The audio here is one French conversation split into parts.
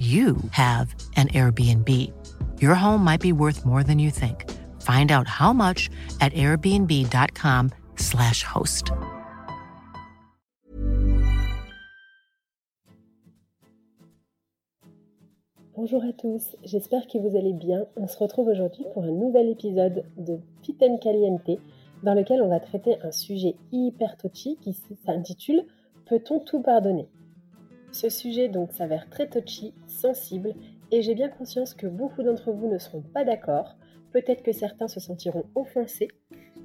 you have an Airbnb. Your home might be worth more than you think. Find out how much at airbnb.com/slash host. Bonjour à tous, j'espère que vous allez bien. On se retrouve aujourd'hui pour un nouvel épisode de Piten Caliente dans lequel on va traiter un sujet hyper touchy qui s'intitule Peut-on tout pardonner? Ce sujet donc s'avère très touchy, sensible, et j'ai bien conscience que beaucoup d'entre vous ne seront pas d'accord. Peut-être que certains se sentiront offensés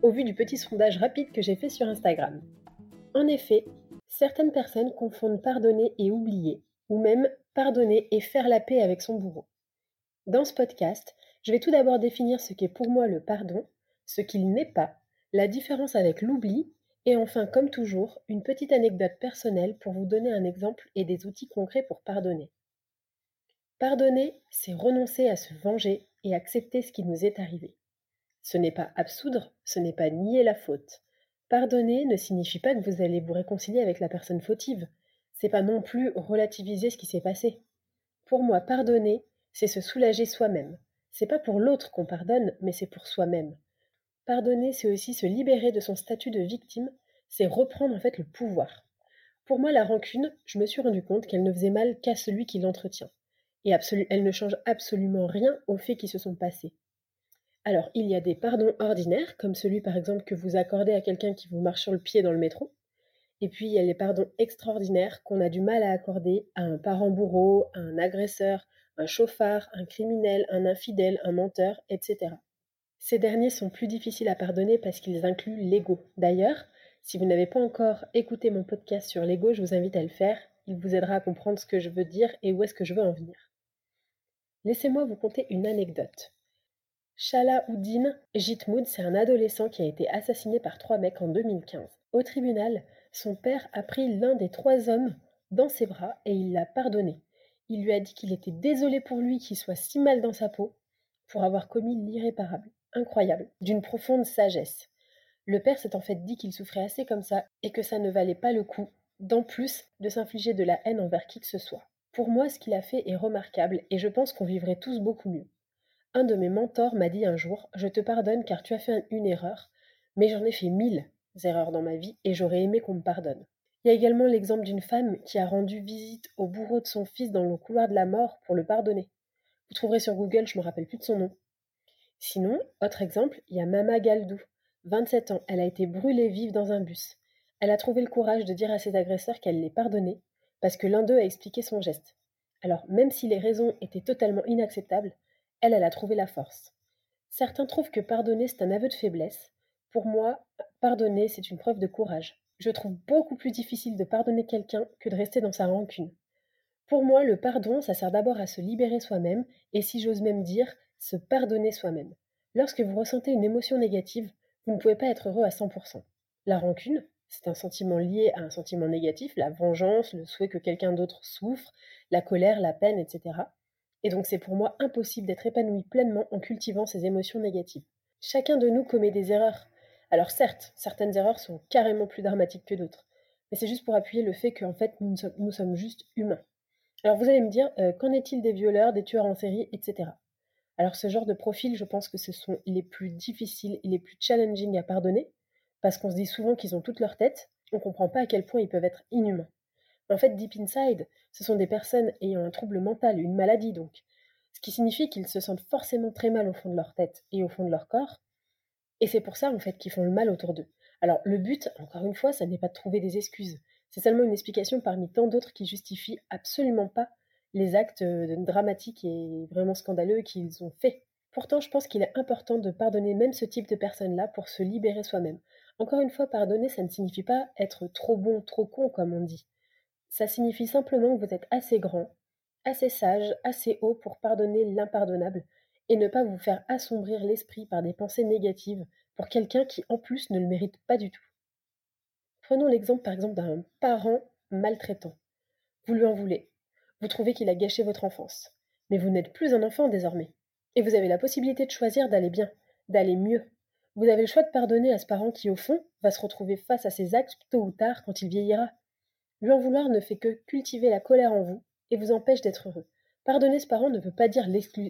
au vu du petit sondage rapide que j'ai fait sur Instagram. En effet, certaines personnes confondent pardonner et oublier, ou même pardonner et faire la paix avec son bourreau. Dans ce podcast, je vais tout d'abord définir ce qu'est pour moi le pardon, ce qu'il n'est pas, la différence avec l'oubli et enfin, comme toujours, une petite anecdote personnelle pour vous donner un exemple et des outils concrets pour pardonner. Pardonner, c'est renoncer à se venger et accepter ce qui nous est arrivé. Ce n'est pas absoudre, ce n'est pas nier la faute. Pardonner ne signifie pas que vous allez vous réconcilier avec la personne fautive. C'est pas non plus relativiser ce qui s'est passé. Pour moi, pardonner, c'est se soulager soi-même. C'est pas pour l'autre qu'on pardonne, mais c'est pour soi-même. Pardonner, c'est aussi se libérer de son statut de victime, c'est reprendre en fait le pouvoir. Pour moi, la rancune, je me suis rendu compte qu'elle ne faisait mal qu'à celui qui l'entretient. Et elle ne change absolument rien aux faits qui se sont passés. Alors, il y a des pardons ordinaires, comme celui par exemple que vous accordez à quelqu'un qui vous marche sur le pied dans le métro. Et puis, il y a les pardons extraordinaires qu'on a du mal à accorder à un parent bourreau, à un agresseur, un chauffard, un criminel, un infidèle, un menteur, etc. Ces derniers sont plus difficiles à pardonner parce qu'ils incluent l'ego. D'ailleurs, si vous n'avez pas encore écouté mon podcast sur l'ego, je vous invite à le faire. Il vous aidera à comprendre ce que je veux dire et où est-ce que je veux en venir. Laissez-moi vous conter une anecdote. Shalahoudin Jitmoud, c'est un adolescent qui a été assassiné par trois mecs en 2015. Au tribunal, son père a pris l'un des trois hommes dans ses bras et il l'a pardonné. Il lui a dit qu'il était désolé pour lui qu'il soit si mal dans sa peau pour avoir commis l'irréparable incroyable, d'une profonde sagesse. Le père s'est en fait dit qu'il souffrait assez comme ça et que ça ne valait pas le coup, d'en plus, de s'infliger de la haine envers qui que ce soit. Pour moi, ce qu'il a fait est remarquable et je pense qu'on vivrait tous beaucoup mieux. Un de mes mentors m'a dit un jour Je te pardonne car tu as fait une erreur, mais j'en ai fait mille erreurs dans ma vie et j'aurais aimé qu'on me pardonne. Il y a également l'exemple d'une femme qui a rendu visite au bourreau de son fils dans le couloir de la mort pour le pardonner. Vous trouverez sur Google, je me rappelle plus de son nom. Sinon, autre exemple, il y a Mama Galdou. 27 ans, elle a été brûlée vive dans un bus. Elle a trouvé le courage de dire à ses agresseurs qu'elle les pardonnait, parce que l'un d'eux a expliqué son geste. Alors, même si les raisons étaient totalement inacceptables, elle, elle a trouvé la force. Certains trouvent que pardonner, c'est un aveu de faiblesse. Pour moi, pardonner, c'est une preuve de courage. Je trouve beaucoup plus difficile de pardonner quelqu'un que de rester dans sa rancune. Pour moi, le pardon, ça sert d'abord à se libérer soi-même, et si j'ose même dire, se pardonner soi-même. Lorsque vous ressentez une émotion négative, vous ne pouvez pas être heureux à 100%. La rancune, C'est un sentiment lié à un sentiment négatif, la vengeance, le souhait que quelqu'un d'autre souffre, la colère, la peine, etc. Et donc c'est pour moi impossible d'être épanoui pleinement en cultivant ces émotions négatives. Chacun de nous commet des erreurs. Alors certes, certaines erreurs sont carrément plus dramatiques que d'autres. Mais c'est juste pour appuyer le fait qu'en fait, nous, sommes juste humains. Alors vous allez me dire, euh, qu'en est-il des violeurs, des tueurs en série, etc. Alors ce genre de profil, je pense que ce sont les plus difficiles les plus challenging à pardonner, parce qu'on se dit souvent qu'ils ont toute leur tête, on ne comprend pas à quel point ils peuvent être inhumains. en fait, deep inside, ce sont des personnes ayant un trouble mental, une maladie donc, ce qui signifie qu'ils se sentent forcément très mal au fond de leur tête et au fond de leur corps, et c'est pour ça en fait qu'ils font le mal autour d'eux. Alors le but, encore une fois, ça n'est pas de trouver des excuses, c'est seulement une explication parmi tant d'autres qui justifient absolument pas les actes euh, dramatiques et vraiment scandaleux qu'ils ont faits. Pourtant, je pense qu'il est important de pardonner même ce type de personnes-là pour se libérer soi-même. Encore une fois, pardonner, ça ne signifie pas être trop bon, trop con, comme on dit. Ça signifie simplement que vous êtes assez grand, assez sage, assez haut pour pardonner l'impardonnable et ne pas vous faire assombrir l'esprit par des pensées négatives pour quelqu'un qui en plus ne le mérite pas du tout. Prenons l'exemple par exemple d'un parent maltraitant. Vous lui en voulez. Vous trouvez qu'il a gâché votre enfance. Mais vous n'êtes plus un enfant désormais. Et vous avez la possibilité de choisir d'aller bien, d'aller mieux. Vous avez le choix de pardonner à ce parent qui, au fond, va se retrouver face à ses actes tôt ou tard quand il vieillira. Lui en vouloir ne fait que cultiver la colère en vous et vous empêche d'être heureux. Pardonner ce parent ne veut pas dire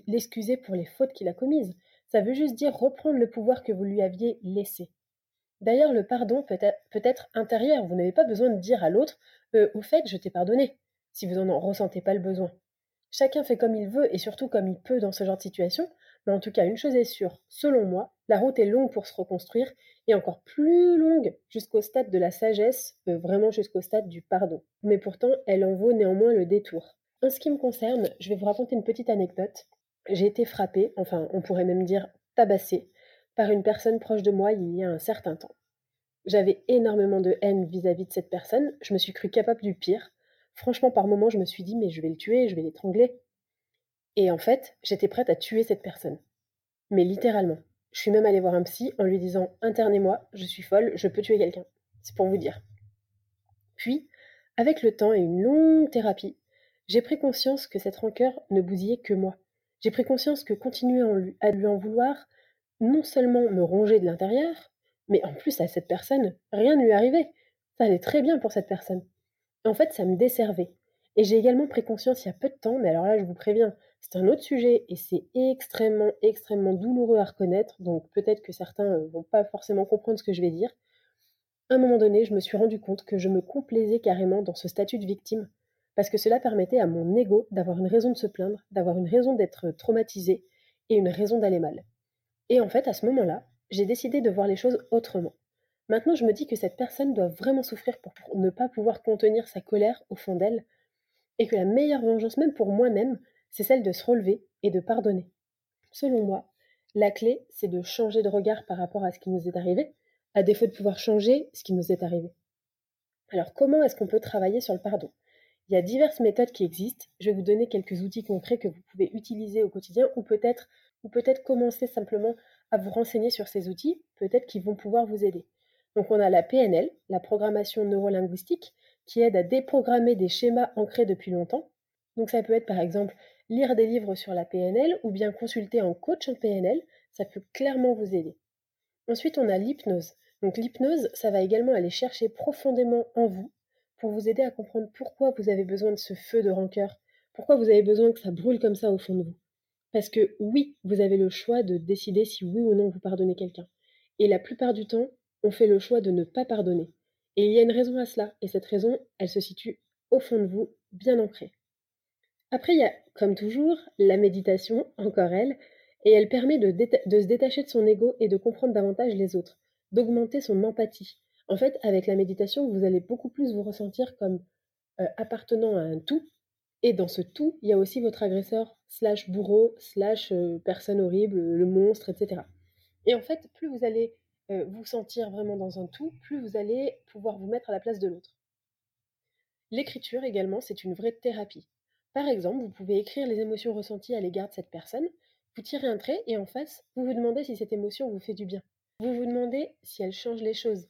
l'excuser pour les fautes qu'il a commises, ça veut juste dire reprendre le pouvoir que vous lui aviez laissé. D'ailleurs, le pardon peut être, intérieur, vous n'avez pas besoin de dire à l'autre euh, Au fait, je t'ai pardonné, si vous n'en ressentez pas le besoin. Chacun fait comme il veut et surtout comme il peut dans ce genre de situation, mais en tout cas, une chose est sûre, selon moi, la route est longue pour se reconstruire et encore plus longue jusqu'au stade de la sagesse, euh, vraiment jusqu'au stade du pardon. Mais pourtant, elle en vaut néanmoins le détour. En ce qui me concerne, je vais vous raconter une petite anecdote. J'ai été frappée, enfin on pourrait même dire tabassée, par une personne proche de moi il y a un certain temps. J'avais énormément de haine vis-à-vis de cette personne, je me suis cru capable du pire. Franchement, par moments, je me suis dit, mais je vais le tuer, je vais l'étrangler. Et en fait, j'étais prête à tuer cette personne. Mais littéralement. Je suis même allée voir un psy en lui disant Internez-moi, je suis folle, je peux tuer quelqu'un. C'est pour vous dire. Puis, avec le temps et une longue thérapie, j'ai pris conscience que cette rancœur ne bousillait que moi. J'ai pris conscience que continuer à lui en vouloir, non seulement me rongeait de l'intérieur, mais en plus à cette personne, rien ne lui arrivait. Ça allait très bien pour cette personne. En fait, ça me desservait. Et j'ai également pris conscience il y a peu de temps, mais alors là, je vous préviens, c'est un autre sujet et c'est extrêmement, extrêmement douloureux à reconnaître, donc peut-être que certains ne euh, vont pas forcément comprendre ce que je vais dire. À un moment donné, je me suis rendu compte que je me complaisais carrément dans ce statut de victime, parce que cela permettait à mon ego d'avoir une raison de se plaindre, d'avoir une raison d'être traumatisé et une raison d'aller mal. Et en fait, à ce moment-là, j'ai décidé de voir les choses autrement. Maintenant, je me dis que cette personne doit vraiment souffrir pour ne pas pouvoir contenir sa colère au fond d'elle, et que la meilleure vengeance, même pour moi-même, c'est celle de se relever et de pardonner. Selon moi, la clé, c'est de changer de regard par rapport à ce qui nous est arrivé, à défaut de pouvoir changer ce qui nous est arrivé. Alors comment est-ce qu'on peut travailler sur le pardon? Il y a diverses méthodes qui existent. Je vais vous donner quelques outils concrets que vous pouvez utiliser au quotidien ou peut-être ou peut-être commencer simplement à vous renseigner sur ces outils, peut-être qu'ils vont pouvoir vous aider. Donc on a la PNL, la programmation neurolinguistique, qui aide à déprogrammer des schémas ancrés depuis longtemps. Donc ça peut être par exemple lire des livres sur la PNL ou bien consulter un coach en PNL, ça peut clairement vous aider. Ensuite, on a l'hypnose. Donc l'hypnose, ça va également aller chercher profondément en vous pour vous aider à comprendre pourquoi vous avez besoin de ce feu de rancœur, pourquoi vous avez besoin que ça brûle comme ça au fond de vous. Parce que oui, vous avez le choix de décider si oui ou non vous pardonnez quelqu'un. Et la plupart du temps, on fait le choix de ne pas pardonner. Et il y a une raison à cela, et cette raison, elle se situe au fond de vous, bien ancrée. Après, il y a, comme toujours, la méditation, encore elle, et elle permet de, se détacher de son ego et de comprendre davantage les autres, d'augmenter son empathie, en fait, avec la méditation, vous allez beaucoup plus vous ressentir comme euh, appartenant à un tout. Et dans ce tout, il y a aussi votre agresseur, slash bourreau, slash euh, personne horrible, le monstre, etc. Et en fait, plus vous allez euh, vous sentir vraiment dans un tout, plus vous allez pouvoir vous mettre à la place de l'autre. L'écriture également, c'est une vraie thérapie. Par exemple, vous pouvez écrire les émotions ressenties à l'égard de cette personne, vous tirez un trait et en face, vous vous demandez si cette émotion vous fait du bien. Vous vous demandez si elle change les choses,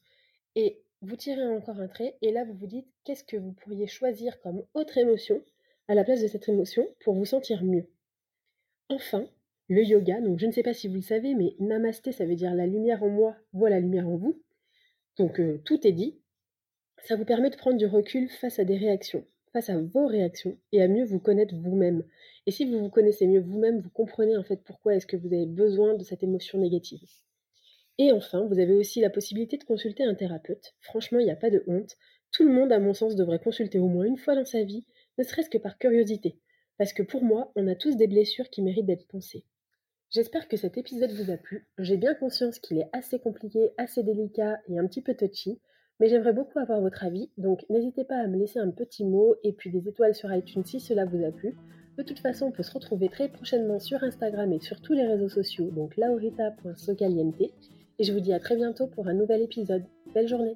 et vous tirez encore un trait et là vous vous dites qu'est-ce que vous pourriez choisir comme autre émotion à la place de cette émotion pour vous sentir mieux? Enfin, le yoga, donc je ne sais pas si vous le savez, mais namasté ça veut dire la lumière en moi voit la lumière en vous. Donc euh, tout est dit. Ça vous permet de prendre du recul face à des réactions, face à vos réactions et à mieux vous connaître vous-même. Et si vous vous connaissez mieux vous-même, vous comprenez en fait pourquoi est-ce que vous avez besoin de cette émotion négative. Et enfin, vous avez aussi la possibilité de consulter un thérapeute. Franchement, il n'y a pas de honte. Tout le monde, à mon sens, devrait consulter au moins une fois dans sa vie, ne serait-ce que par curiosité. Parce que pour moi, on a tous des blessures qui méritent d'être pensées. J'espère que cet épisode vous a plu. J'ai bien conscience qu'il est assez compliqué, assez délicat et un petit peu touchy, mais j'aimerais beaucoup avoir votre avis, donc n'hésitez pas à me laisser un petit mot et puis des étoiles sur iTunes si cela vous a plu. De toute façon, on peut se retrouver très prochainement sur Instagram et sur tous les réseaux sociaux, donc laurita.socaliente. Et je vous dis à très bientôt pour un nouvel épisode. Belle journée